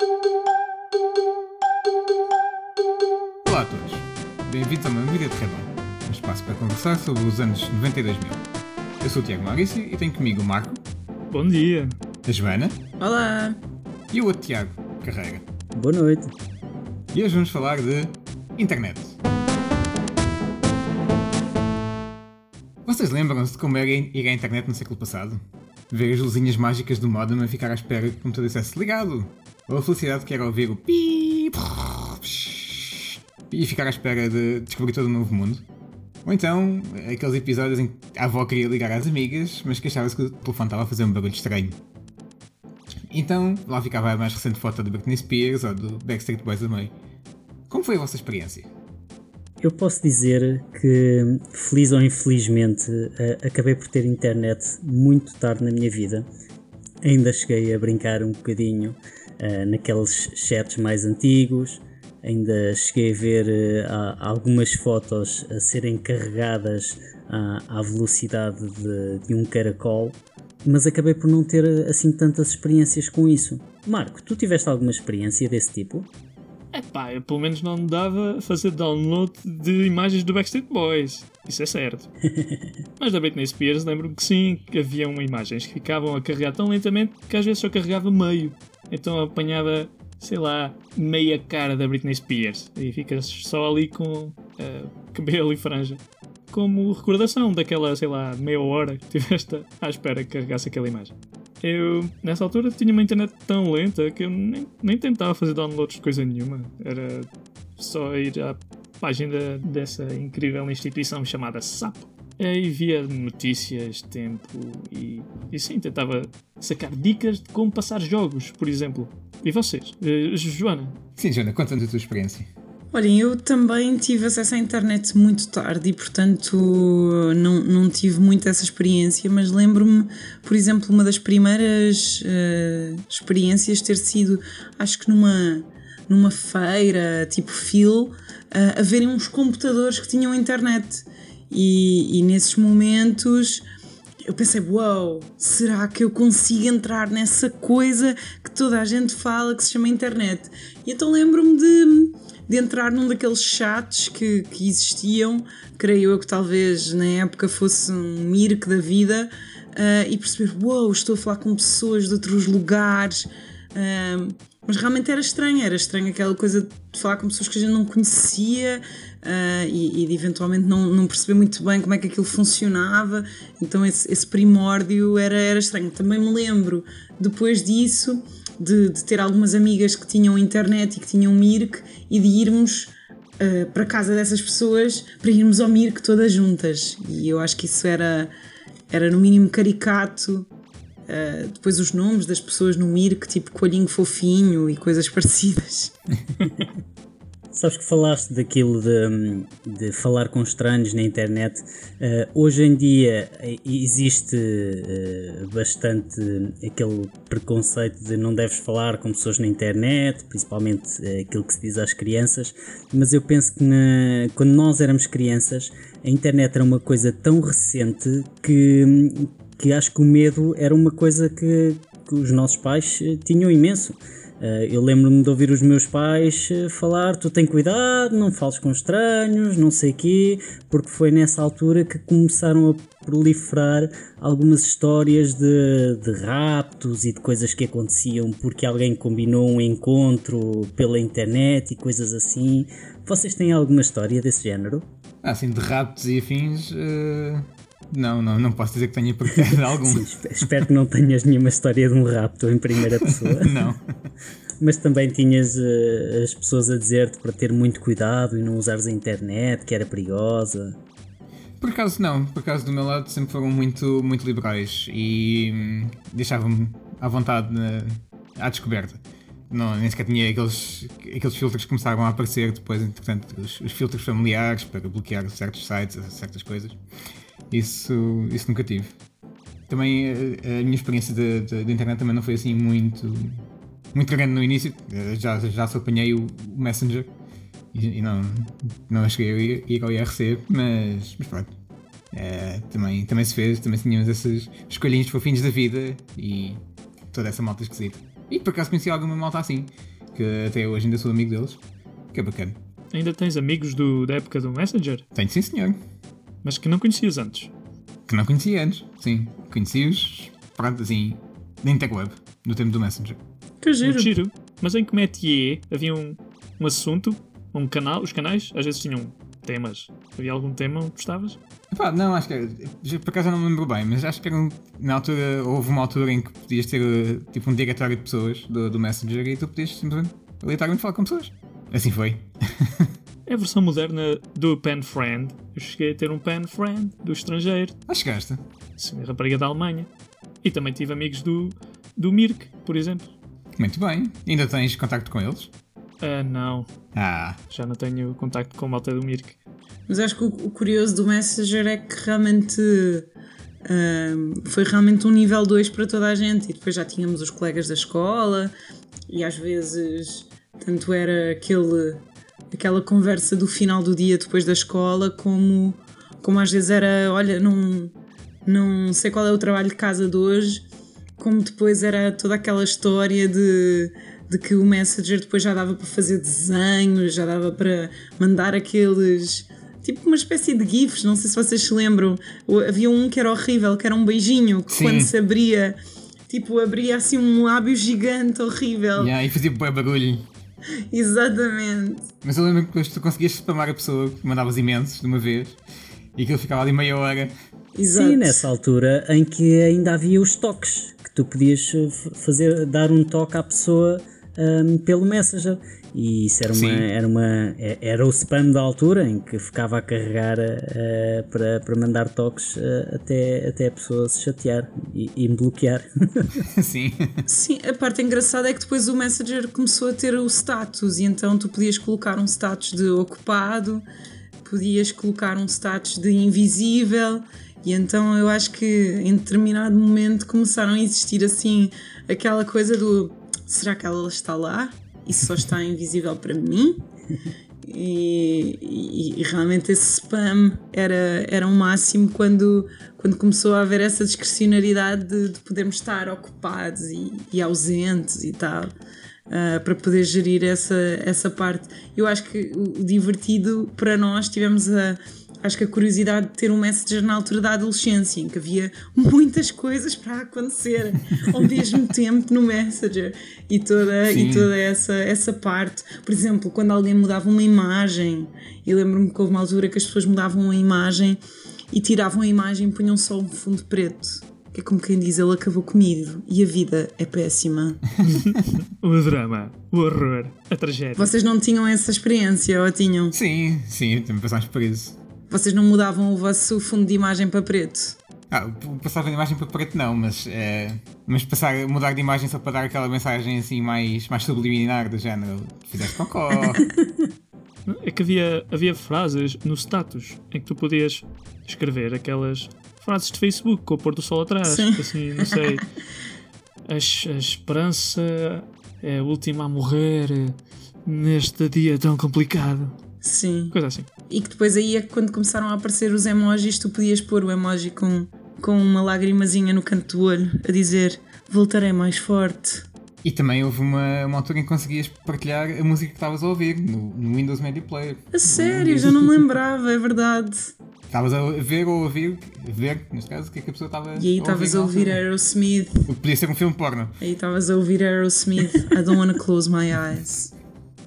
Olá a todos, bem-vindos a uma Mídia de Redon, um espaço para conversar sobre os anos 90 e 2000. Eu sou o Tiago Maurício e tenho comigo o Marco, Bom dia. a Joana Olá! e o outro Tiago, Carreira. Boa noite. E hoje vamos falar de internet. Vocês lembram-se de como era ir à internet no século passado? Ver as luzinhas mágicas do modem a ficar à espera que o computador dissesse ligado? A felicidade que era ouvir o pi e ficar à espera de descobrir todo um novo mundo? Ou então, aqueles episódios em que a avó queria ligar às amigas, mas queixava-se que o telefone estava a fazer um barulho estranho. Então, lá ficava a mais recente foto do Britney Spears ou do Backstreet Boys mãe. Como foi a vossa experiência? Eu posso dizer que, feliz ou infelizmente, eh, acabei por ter internet muito tarde na minha vida. Ainda cheguei a brincar um bocadinho naqueles chats mais antigos. Ainda cheguei a ver eh, algumas fotos a serem carregadas à, velocidade de, de um caracol, mas acabei por não ter assim tantas experiências com isso. Marco, tu tiveste alguma experiência desse tipo? Epá, eu pelo menos não me dava fazer download de imagens do Backstreet Boys. Isso é certo. Mas da Britney Spears lembro-me que sim, que haviam imagens que ficavam a carregar tão lentamente que às vezes só carregava meio. Então apanhava, sei lá, meia cara da Britney Spears. E ficas só ali com eh, cabelo e franja. Como recordação daquela, sei lá, meia hora que tiveste à espera que carregasse aquela imagem. Eu, nessa altura, tinha uma internet tão lenta que eu nem, nem tentava fazer downloads de coisa nenhuma. Era só ir à página dessa incrível instituição chamada SAP. Aí via notícias, tempo e, e sim, tentava sacar dicas de como passar jogos, por exemplo. E vocês? Eh, Joana? Sim, Joana, conta-nos a tua experiência. Olhem, eu também tive acesso à internet muito tarde e, portanto, não, não tive muito essa experiência, mas lembro-me, por exemplo, uma das primeiras eh, experiências ter sido, acho que numa, numa feira, tipo Phil, eh, a verem uns computadores que tinham internet. E, e nesses momentos eu pensei, uau, será que eu consigo entrar nessa coisa que toda a gente fala que se chama internet? E então lembro-me de, de entrar num daqueles chats que, que existiam, creio eu que talvez na época fosse um Mirk da vida, ah, e perceber, uau, estou a falar com pessoas de outros lugares. ah, mas realmente era estranho, era estranho aquela coisa de falar com pessoas que a gente não conhecia ah, e, e de eventualmente não, não perceber muito bem como é que aquilo funcionava. Então esse, esse primórdio era, era estranho. Também me lembro, depois disso, de, de ter algumas amigas que tinham internet e que tinham Mirk e de irmos ah, para casa dessas pessoas para irmos ao Mirk todas juntas. E eu acho que isso era, era no mínimo caricato. Uh, depois os nomes das pessoas no Mirk, tipo coelhinho fofinho e coisas parecidas. Sabes que falaste daquilo de, de falar com estranhos na internet. Eh, hoje em dia eh, existe eh, bastante aquele preconceito de não deves falar com pessoas na internet, principalmente eh, aquilo que se diz às crianças. Mas eu penso que na- quando nós éramos crianças, a internet era uma coisa tão recente que, que acho que o medo era uma coisa que, que os nossos pais eh, tinham imenso. Eh, eu lembro-me de ouvir os meus pais eh, falar: tu tem cuidado, não fales com estranhos, não sei quê, porque foi nessa altura que começaram a proliferar algumas histórias de, de raptos e de coisas que aconteciam porque alguém combinou um encontro pela internet e coisas assim. Vocês têm alguma história desse género? Ah, assim, de raptos e afins. eh, Não, não, não posso dizer que tenha partilhado algum. Espe- Espero que não tenhas nenhuma história de um rapto em primeira pessoa. não. Mas também tinhas eh, as pessoas a dizer-te para ter muito cuidado e não usares a internet, que era perigosa. Por acaso não, por acaso do meu lado sempre foram muito, muito liberais e hum, deixavam-me à vontade na, à descoberta. Não, nem sequer tinha aqueles, aqueles filtros que começaram a aparecer depois, entretanto, os, os filtros familiares para bloquear certos sites, certas coisas. Isso, isso nunca tive. Também a, a minha experiência de internet também não foi assim muito, muito grande no início. Eh, Já, já só apanhei o Messenger e, e não, não cheguei a ir, ao IRC, mas, mas pronto. Eh, também, também se fez, também tínhamos esses escolhinhos fofinhos da vida e toda essa malta esquisita. E por acaso conheci alguma malta assim, que até hoje ainda sou amigo deles, que é bacana. Ainda tens amigos do, da época do Messenger, Tenho sim senhor, mas que não conhecias antes. que não conhecia antes, sim. Conheci-os, pronto, assim, na Interweb, no tempo do Messenger. Que giro. Muito giro. Mas em que métier havia um, um assunto, um canal, os canais às vezes tinham temas. Havia algum tema onde gostavas? Epá, não, acho que por acaso eu não me lembro bem, mas acho que era um- na altura, houve uma altura em que podias ter uh, tipo um diretório de pessoas do, do Messenger e tu podias simplesmente aleatoriamente falar com pessoas. Assim foi. É a versão moderna do pen friend. Eu cheguei a ter um pen friend do estrangeiro, Ah, chegaste. sim, a rapariga da Alemanha. E também tive amigos do, do Mirk, por exemplo. Muito bem. Ainda tens contacto com eles? Ah, não, Ah, já não tenho contacto com a malta do Mirk. Mas acho que o, o curioso do Messenger é que realmente ahm, foi realmente um nível 2 para toda a gente. E depois já tínhamos os colegas da escola e às vezes tanto era aquele, aquela conversa do final do dia depois da escola, como, como às vezes era, olha, não, não sei qual é o trabalho de casa de hoje, como depois era toda aquela história de, de que o Messenger depois já dava para fazer desenhos, já dava para mandar aqueles. Tipo uma espécie de GIFs, não sei se vocês se lembram. Havia um que era horrível, que era um beijinho, que Sim. quando se abria, tipo, abria assim um lábio gigante, horrível. yeah, e fazia bué barulho. Exatamente. Mas eu lembro que depois tu conseguias spamar a pessoa, que mandavas imensos de uma vez, e aquilo ficava ali meia hora. Exato. Sim, nessa altura em que ainda havia os toques, que tu podias eh, fazer, dar um toque à pessoa ahm, pelo Messenger. E isso era, uma, Sim. era, uma, é- era o spam da altura em que ficava a carregar eh, para, para mandar toques eh, até, até a pessoa se chatear e, e me bloquear. assim. Sim, a parte engraçada é que depois o Messenger começou a ter o status e então tu podias colocar um status de ocupado, podias colocar um status de invisível e então eu acho que em determinado momento começaram a existir assim aquela coisa do será que ela está lá? E só está invisível para mim? E, e- e realmente esse spam era, era um máximo quando, quando começou a haver essa discrecionalidade de, de podermos estar ocupados e, e ausentes e tal, ah, para poder gerir essa, essa parte. Eu acho que o divertido para nós tivemos a. Acho que a curiosidade de ter um Messenger na altura da adolescência, em que havia muitas coisas para acontecer ao mesmo tempo no Messenger e toda, e toda essa, essa parte. Por exemplo, quando alguém mudava uma imagem, e lembro-me que houve uma altura que as pessoas mudavam a imagem e tiravam a imagem e punham só um fundo preto. Que é como quem diz, ele acabou comigo e a vida é péssima. O drama, o horror, a tragédia. Vocês não tinham essa experiência ou tinham? Sim, sim, também passámos por isso. Vocês não mudavam o vosso fundo de imagem para preto? Ah, passar de imagem para preto não, mas, é, mas passar, mudar de imagem só para dar aquela mensagem assim mais, mais subliminar do género. Fizeste cocó. É que havia, havia frases no status em que tu podias escrever aquelas frases de Facebook com o pôr do sol atrás. Sim. Assim, não sei. A, a esperança é a última a morrer neste dia tão complicado. Sim. Coisa assim. E que depois aí é que quando começaram a aparecer os emojis, tu podias pôr o emoji com, com uma lagrimazinha no canto do olho a dizer voltarei mais forte. e também houve uma, uma altura em que conseguias partilhar a música que estavas a ouvir no, no Windows Media Player. A sério, já não me lembrava, é verdade. Estavas a ver ou a ouvir, ver, neste caso, o que é que a pessoa estava E aí estavas a ouvir. Aerosmith, O que podia ser um filme porno. aí estavas a ouvir Aerosmith, I don't wanna close my eyes.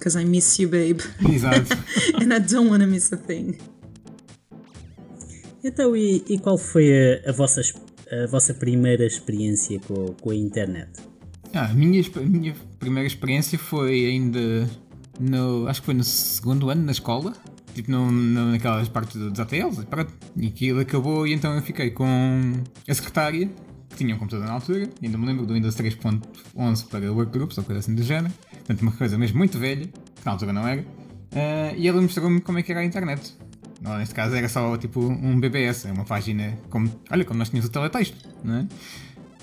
Because I miss you, babe. Exato. And I don't wanna miss a thing. Então, e, e qual foi a, a vossa, a vossa primeira experiência com, com a internet? Ah, a, minha, a minha primeira experiência foi ainda no. Acho que foi no segundo ano na escola. Tipo no, no- naquelas partes do- dos ATLs. e pronto. E aquilo acabou e então eu fiquei com a secretária, que tinha um computador na altura. Ainda me lembro do Windows 3.11 para workgroups ou coisa assim do género. Portanto, uma coisa mesmo muito velha, que na altura não era. Ah, e ela mostrou-me como é que era a internet. Não, neste caso era só tipo um BBS, é uma página como. Olha, como nós tínhamos o teletexto, não é?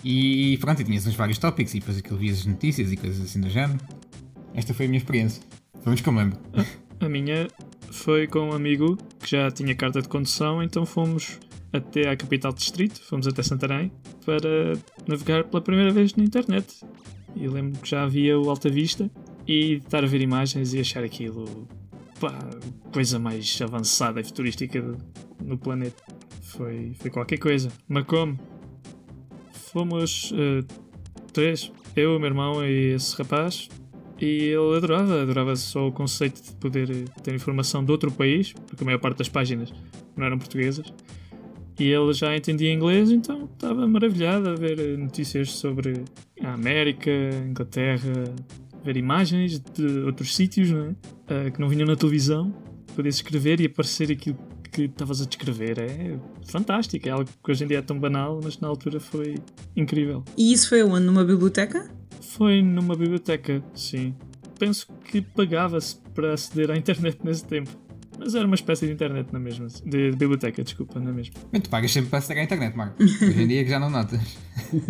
E pronto, e tinhas uns vários tópicos e depois aquilo vias as notícias e coisas assim do género. Esta foi a minha experiência. Que eu me lembro. A minha foi com um amigo que já tinha carta de condução, então fomos até à capital distrito, fomos até Santarém para navegar pela primeira vez na internet. E lembro que já havia o Alta Vista e estar a ver imagens e achar aquilo pá, coisa mais avançada e futurística no planeta. Foi, foi qualquer coisa. Marcou-me. Fomos uh, três, eu, o meu irmão e esse rapaz. E ele adorava, adorava só o conceito de poder ter informação de outro país, porque a maior parte das páginas não eram portuguesas. E ele já entendia inglês, então estava maravilhado a ver notícias sobre a América, Inglaterra, ver imagens de outros sítios não é? uh, que não vinham na televisão, poder escrever e aparecer aquilo que estavas a descrever. É fantástico, é algo que hoje em dia é tão banal, mas na altura foi incrível. E isso foi onde? Numa biblioteca? Foi numa biblioteca, sim. Penso que pagava-se para aceder à internet nesse tempo. Mas era uma espécie de internet na mesma. De, de biblioteca, desculpa, na mesma. Mas tu pagas sempre para aceder à internet, Marco. Hoje em dia que já não notas.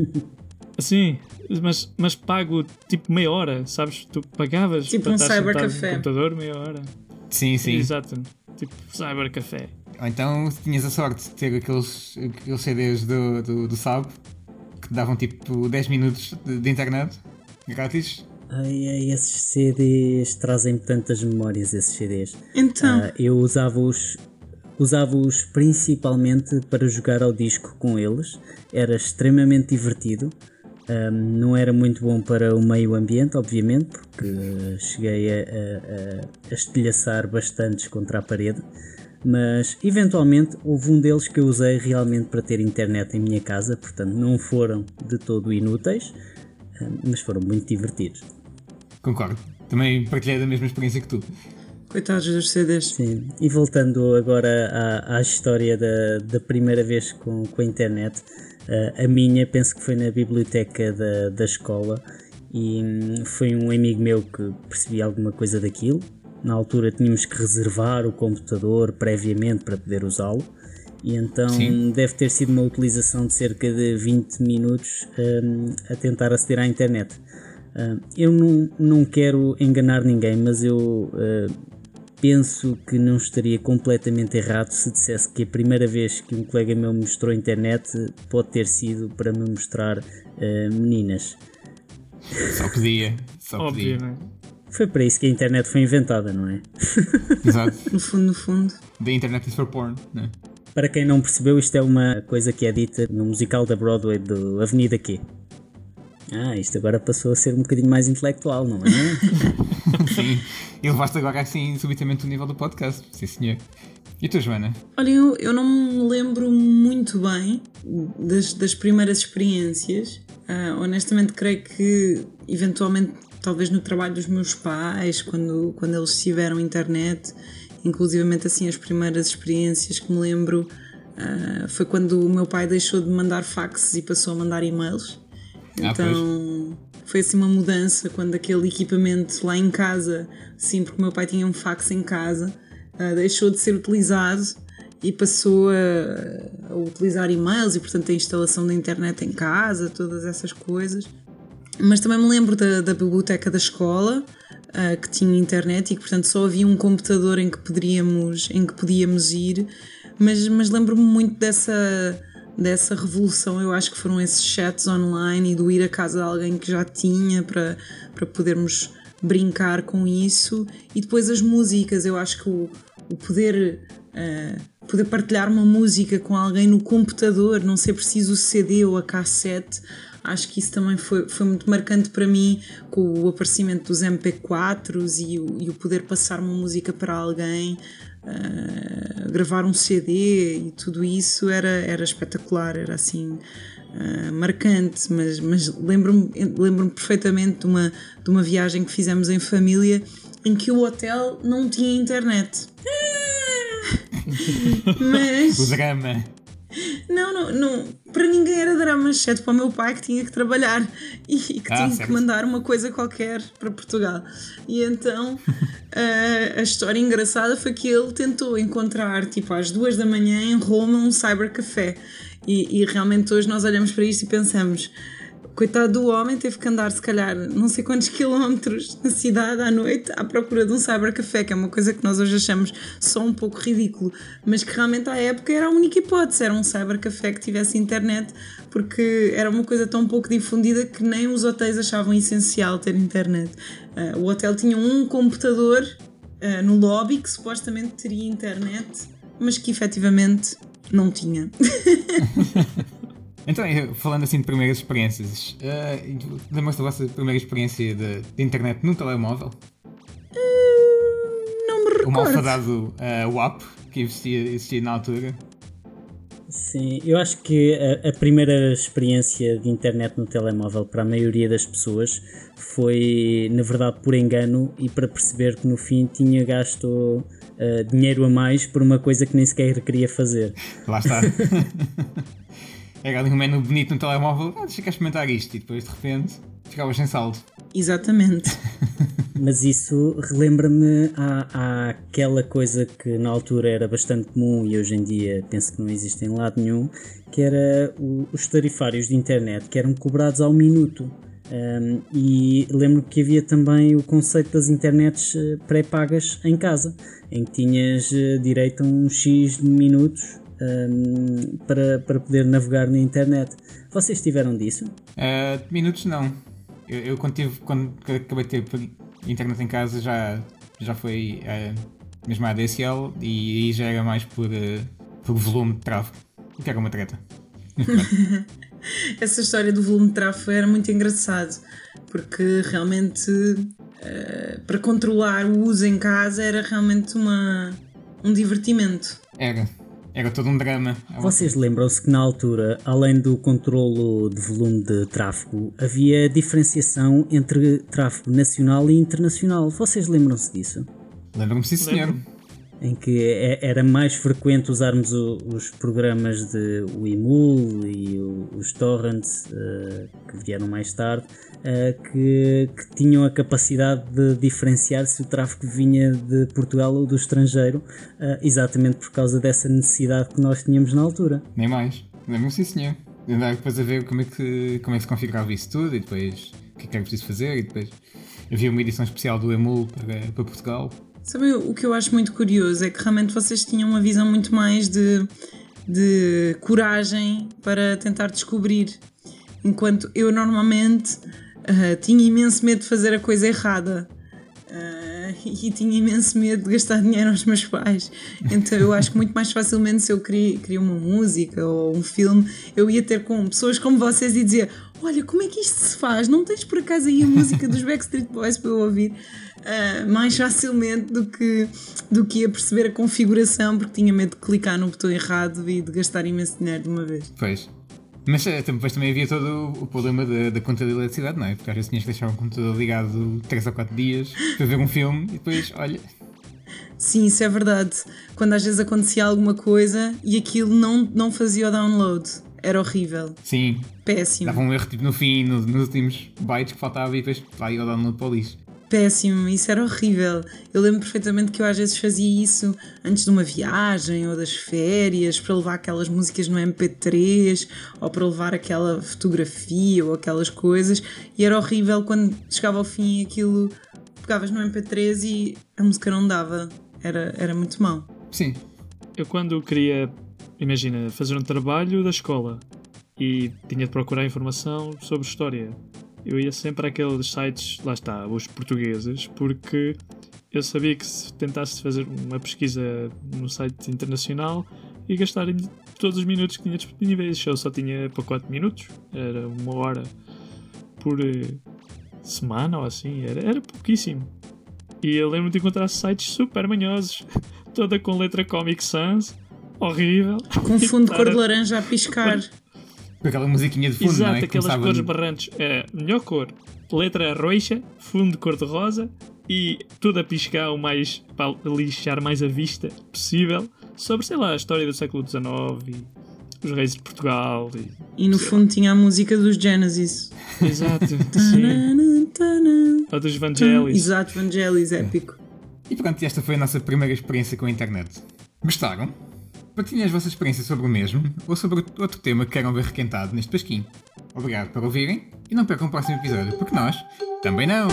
Sim, mas, mas pago tipo meia hora, sabes? Tu pagavas tipo para um estar cybercafé. no computador meia hora. Sim, sim. Exato, tipo cybercafé. Ou então tinhas a sorte de ter aqueles, aqueles CDs do, do, do SAB que davam tipo 10 minutos de, de internet grátis. Ai, ai, esses CDs trazem tantas memórias, esses CDs. Então. Ah, eu usava-os usava-os principalmente para jogar ao disco com eles. Era extremamente divertido. Um, não era muito bom para o meio ambiente, obviamente, porque cheguei a, a, a estilhaçar bastantes contra a parede. Mas eventualmente houve um deles que eu usei realmente para ter internet em minha casa, portanto não foram de todo inúteis, mas foram muito divertidos. Concordo. Também partilhei da mesma experiência que tu. Coitados dos CDs. Sim, e voltando agora à, à história da, da primeira vez com, com a internet, uh, a minha penso que foi na biblioteca da, da escola e hum, foi um amigo meu que percebia alguma coisa daquilo. Na altura tínhamos que reservar o computador previamente para poder usá-lo. E então Sim. deve ter sido uma utilização de cerca de 20 minutos um, a tentar aceder à internet. Uh, eu não, não quero enganar ninguém, mas eu uh, penso que não estaria completamente errado se dissesse que a primeira vez que um colega meu me mostrou a internet pode ter sido para me mostrar uh, meninas. Só podia. Só Óbvio, podia. não é? Foi para isso que a internet foi inventada, não é? Exato. No fundo, no fundo. The internet is for porn. Né? Para quem não percebeu, isto é uma coisa que é dita no musical da Broadway do Avenida Q. Ah, isto agora passou a ser um bocadinho mais intelectual, não é? Sim. E levaste agora assim subitamente o nível do podcast. Sim, senhor. E tu, Joana? Olha, eu, eu não me lembro muito bem das, das primeiras experiências. Ah, honestamente, creio que eventualmente, talvez no trabalho dos meus pais, quando, quando eles tiveram internet, inclusivamente assim, as primeiras experiências que me lembro ah, foi quando o meu pai deixou de mandar faxes e passou a mandar e-mails. Ah, Então foi assim uma mudança quando aquele equipamento lá em casa, sim, porque o meu pai tinha um fax em casa, ah, deixou de ser utilizado e passou a, a utilizar e-mails e portanto a instalação da internet em casa, todas essas coisas. Mas também me lembro da, da biblioteca da escola ah, que tinha internet e que portanto só havia um computador em que poderíamos, em que podíamos ir, mas, mas lembro-me muito dessa dessa revolução, eu acho que foram esses chats online e do ir à casa de alguém que já tinha para, para podermos brincar com isso. E depois as músicas, eu acho que o, o poder uh, poder partilhar uma música com alguém no computador, não ser preciso o CD ou a cassete, acho que isso também foi, foi muito marcante para mim com o aparecimento dos MP4s e o, e o poder passar uma música para alguém Uh, gravar um CD e tudo isso era, era espetacular, era assim uh, marcante, mas, mas lembro-me lembro perfeitamente de uma, de uma viagem que fizemos em família em que o hotel não tinha internet. mas. Não, não, não, para ninguém era drama, exceto para o meu pai que tinha que trabalhar e que Ah, tinha certo. que mandar uma coisa qualquer para Portugal. E então a, a história engraçada foi que ele tentou encontrar, tipo, às duas da manhã em Roma, um cybercafé. E, e realmente hoje nós olhamos para isto e pensamos. Coitado do homem teve que andar, se calhar, não sei quantos quilómetros na cidade à noite à procura de um cybercafé, que é uma coisa que nós hoje achamos só um pouco ridículo, mas que realmente à época era a única hipótese, era um cybercafé que tivesse internet, porque era uma coisa tão pouco difundida que nem os hotéis achavam essencial ter internet. Uh, o hotel tinha um computador uh, no lobby que supostamente teria internet, mas que efetivamente não tinha. Então, falando assim de primeiras experiências, uh, lembra-se da vossa primeira experiência de, de internet no telemóvel? Uh, não me recordo. O malfadado uh, WAP que existia, existia na altura? Sim, eu acho que a, a, primeira experiência de internet no telemóvel para a maioria das pessoas foi, na verdade, por engano e para perceber que no fim tinha gasto uh, dinheiro a mais por uma coisa que nem sequer queria fazer. Lá está. Era ali um menu bonito no telemóvel, ah, deixa cá experimentar isto, e depois de repente ficavas sem saldo. Exatamente. Mas isso relembra-me àquela coisa que na altura era bastante comum e hoje em dia penso que não existe em lado nenhum, que era o, os tarifários de internet que eram cobrados ao minuto. Um, e lembro que havia também o conceito das internets eh, pré-pagas em casa, em que tinhas eh, direito a um X de minutos um, para, para poder navegar na internet. Vocês tiveram disso? Uh, minutos não. Eu, eu quando, tive, quando acabei de ter internet em casa já, já foi uh, mesmo a ADSL e aí já era mais por, uh, por volume de tráfego, o que era uma treta. Essa história do volume de tráfego era muito engraçado porque realmente uh, para controlar o uso em casa era realmente uma, um divertimento. Era. Era todo um drama. Vocês lembram-se que na altura, além do controlo de volume de tráfego, havia diferenciação entre tráfego nacional e internacional. Vocês lembram-se disso? Lembro-me, sim, senhor. Em que é, era mais frequente usarmos os programas de Wimul e os torrents uh, que vieram mais tarde uh, que, que, tinham a capacidade de diferenciar se o tráfego vinha de Portugal ou do estrangeiro, uh, exatamente por causa dessa necessidade que nós tínhamos na altura. Nem mais. Lembro-me, sim, senhor. Andar depois a ver como é, que, como é que se configurava isso tudo e depois o que é que era preciso fazer e depois havia uma edição especial do Emul para, para Portugal. Sabe, o que eu acho muito curioso é que realmente vocês tinham uma visão muito mais de, de coragem para tentar descobrir, enquanto eu normalmente Uh, tinha imenso medo de fazer a coisa errada. Uh, e tinha imenso medo de gastar dinheiro aos meus pais. Então eu acho que muito mais facilmente se eu queria, queria uma música ou um filme, eu ia ter com pessoas como vocês e dizer: Olha, como é que isto se faz? Não tens por acaso aí a música dos Backstreet Boys para eu ouvir? Uh, mais facilmente do que, do que ia perceber a configuração, porque tinha medo de clicar no botão errado e de gastar imenso dinheiro de uma vez. Pois. Mas eh, depois também havia todo o problema da, da conta de eletricidade, não é? Porque às vezes tinhas que deixar o computador ligado 3 ou 4 dias para ver um filme e depois, olha. Sim, isso é verdade. Quando às vezes acontecia alguma coisa e aquilo não, não fazia o download. Era horrível. Sim. Péssimo. Dava um erro tipo, no fim, no, nos últimos bytes que faltava e depois vai o download para o lixo péssimo, isso era horrível. Eu lembro perfeitamente que eu às vezes fazia isso antes de uma viagem ou das férias, para levar aquelas músicas no MP3 ou para levar aquela fotografia ou aquelas coisas, e era horrível quando chegava ao fim aquilo, pegavas no MP3 e a música não dava. Era, era muito mau. Sim. Eu quando queria, imagina, fazer um trabalho da escola e tinha de procurar informação sobre história eu ia sempre àqueles sites, lá está, os portugueses, porque eu sabia que se tentasse fazer uma pesquisa no site internacional ia gastar todos os minutos que tinha disponíveis. Eu só tinha para 4 minutos, era uma hora por eh, semana ou assim, era, era pouquíssimo. E eu lembro de encontrar sites super manhosos, toda com letra Comic Sans, horrível. Com fundo de cor de laranja a piscar. Com aquela musiquinha de fundo, Exato, não é? aquelas Começava cores barrantes. É, melhor cor. Letra roxa, fundo de cor de rosa e tudo a piscar o mais para lixar mais a vista possível sobre, sei lá, a história do século XIX e os reis de Portugal. E, e no fundo tinha a música dos Genesis. Exato, sim. Ou dos Vangelis. Exato, Vangelis, épico. E pronto, esta foi a nossa primeira experiência com a internet. Gostaram? Partilhem as vossas experiências sobre o mesmo ou sobre outro tema que queiram ver requentado neste pasquinho. Obrigado por ouvirem e não percam o próximo episódio, porque nós também não!